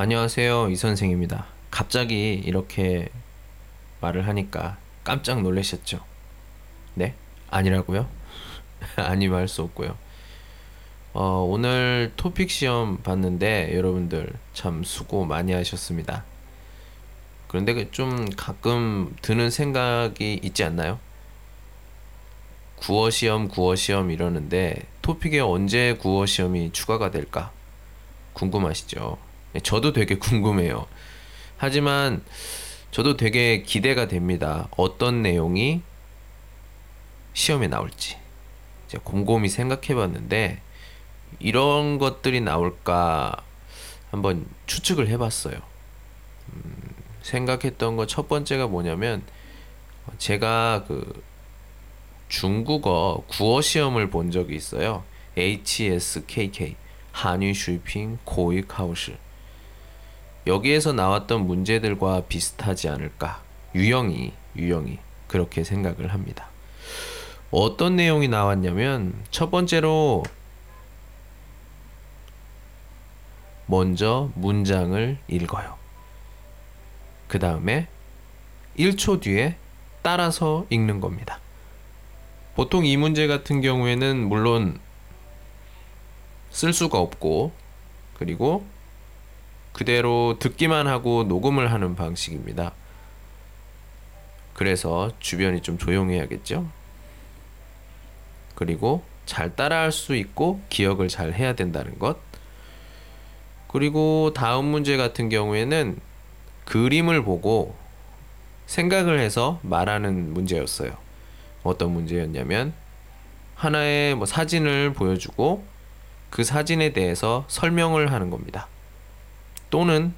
안녕하세요. 이 선생입니다. 갑자기 이렇게 말을 하니까 깜짝 놀라셨죠? 네? 아니라고요? 아니 말 수 없고요. 어, 오늘 토픽 시험 봤는데 여러분들 참 수고 많이 하셨습니다. 그런데 그좀 가끔 드는 생각이 있지 않나요? 국어 시험, 국어 시험 이러는데 토픽에 언제 국어 시험이 추가가 될까? 궁금하시죠? 네, 저도 되게 궁금해요. 하지만 저도 되게 기대가 됩니다. 어떤 내용이 시험에 나올지. 제가 곰곰이 생각해 봤는데 이런 것들이 나올까 한번 추측을 해 봤어요. 음, 생각했던 것 첫 번째가 뭐냐면 제가 그 중국어 국어 시험을 본 적이 있어요. HSKK 한유 슈핑 고위 카우시 여기에서 나왔던 문제들과 비슷하지 않을까 유형이 유형이 그렇게 생각을 합니다. 어떤 내용이 나왔냐면 첫 번째로 먼저 문장을 읽어요. 그 다음에 1초 뒤에 따라서 읽는 겁니다. 보통 이 문제 같은 경우에는 물론 쓸 수가 없고 그리고 그대로 듣기만 하고 녹음을 하는 방식입니다. 그래서 주변이 좀 조용해야겠죠. 그리고 잘 따라할 수 있고 기억을 잘 해야 된다는 것. 그리고 다음 문제 같은 경우에는 그림을 보고 생각을 해서 말하는 문제였어요. 어떤 문제였냐면 하나의 뭐 사진을 보여주고 그 사진에 대해서 설명을 하는 겁니다. 또는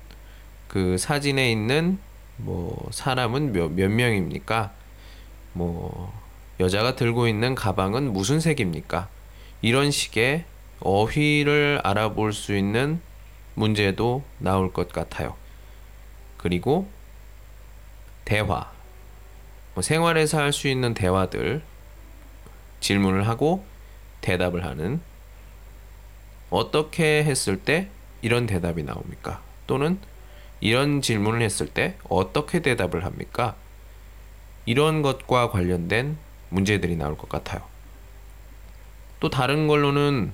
그 사진에 있는 뭐 사람은 몇, 몇 명입니까? 뭐 여자가 들고 있는 가방은 무슨 색입니까? 이런 식의 어휘를 알아볼 수 있는 문제도 나올 것 같아요. 그리고 대화. 뭐 생활에서 할 수 있는 대화들 질문을 하고 대답을 하는 어떻게 했을 때 이런 대답이 나옵니까? 또는 이런 질문을 했을 때 어떻게 대답을 합니까? 이런 것과 관련된 문제들이 나올 것 같아요. 또 다른 걸로는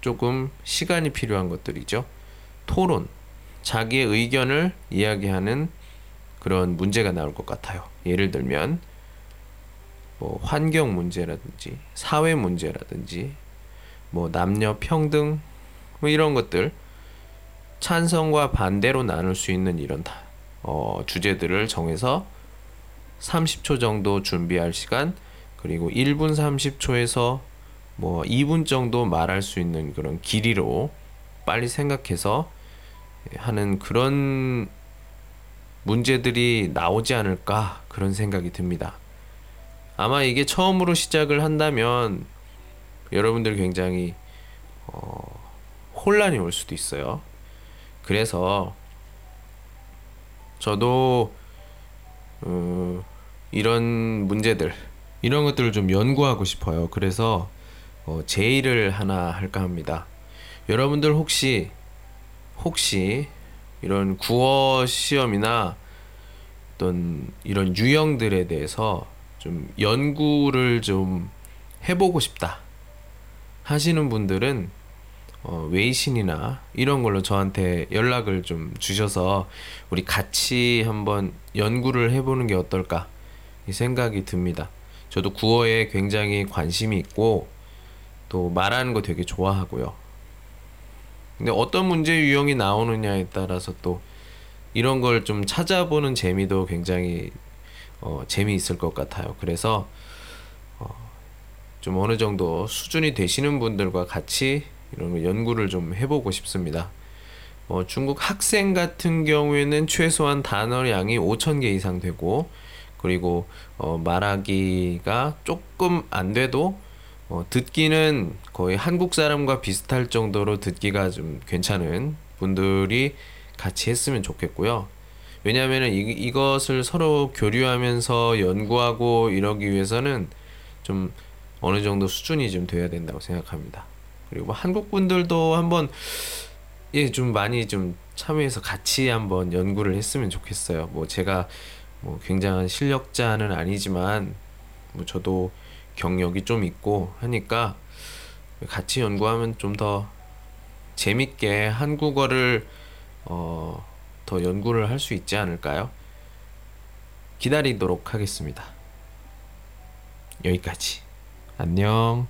조금 시간이 필요한 것들이죠. 토론, 자기의 의견을 이야기하는 그런 문제가 나올 것 같아요. 예를 들면 뭐 환경 문제라든지 사회 문제라든지 뭐 남녀 평등 뭐 이런 것들 찬성과 반대로 나눌 수 있는 이런 어, 주제들을 정해서 30초 정도 준비할 시간 그리고 1분 30초에서 뭐 2분 정도 말할 수 있는 그런 길이로 빨리 생각해서 하는 그런 문제들이 나오지 않을까 그런 생각이 듭니다. 아마 이게 처음으로 시작을 한다면 여러분들 굉장히 어, 혼란이 올 수도 있어요. 그래서 저도 어, 이런 문제들 이런 것들을 좀 연구하고 싶어요. 그래서 어, 제의를 하나 할까 합니다. 여러분들 혹시 혹시 이런 국어 시험이나 어떤 이런 유형들에 대해서 좀 연구를 좀 해보고 싶다 하시는 분들은 어, 웨이신이나 이런 걸로 저한테 연락을 좀 주셔서 우리 같이 한번 연구를 해보는 게 어떨까 이 생각이 듭니다. 저도 국어에 굉장히 관심이 있고 또 말하는 거 되게 좋아하고요. 근데 어떤 문제 유형이 나오느냐에 따라서 또 이런 걸 좀 찾아보는 재미도 굉장히 어, 재미있을 것 같아요. 그래서 어, 좀 어느 정도 수준이 되시는 분들과 같이 이런 거 연구를 좀 해보고 싶습니다. 어, 중국 학생 같은 경우에는 최소한 단어량이 5천 개 이상 되고 그리고 어, 말하기가 조금 안 돼도 어, 듣기는 거의 한국 사람과 비슷할 정도로 듣기가 좀 괜찮은 분들이 같이 했으면 좋겠고요. 왜냐하면 이, 이것을 서로 교류하면서 연구하고 이러기 위해서는 좀 어느 정도 수준이 좀 돼야 된다고 생각합니다. 그리고 뭐 한국 분들도 한번 예 좀 많이 좀 참여해서 같이 한번 연구를 했으면 좋겠어요. 뭐 제가 뭐 굉장한 실력자는 아니지만 뭐 저도 경력이 좀 있고 하니까 같이 연구하면 좀 더 재밌게 한국어를 어, 더 연구를 할 수 있지 않을까요? 기다리도록 하겠습니다. 여기까지. 안녕.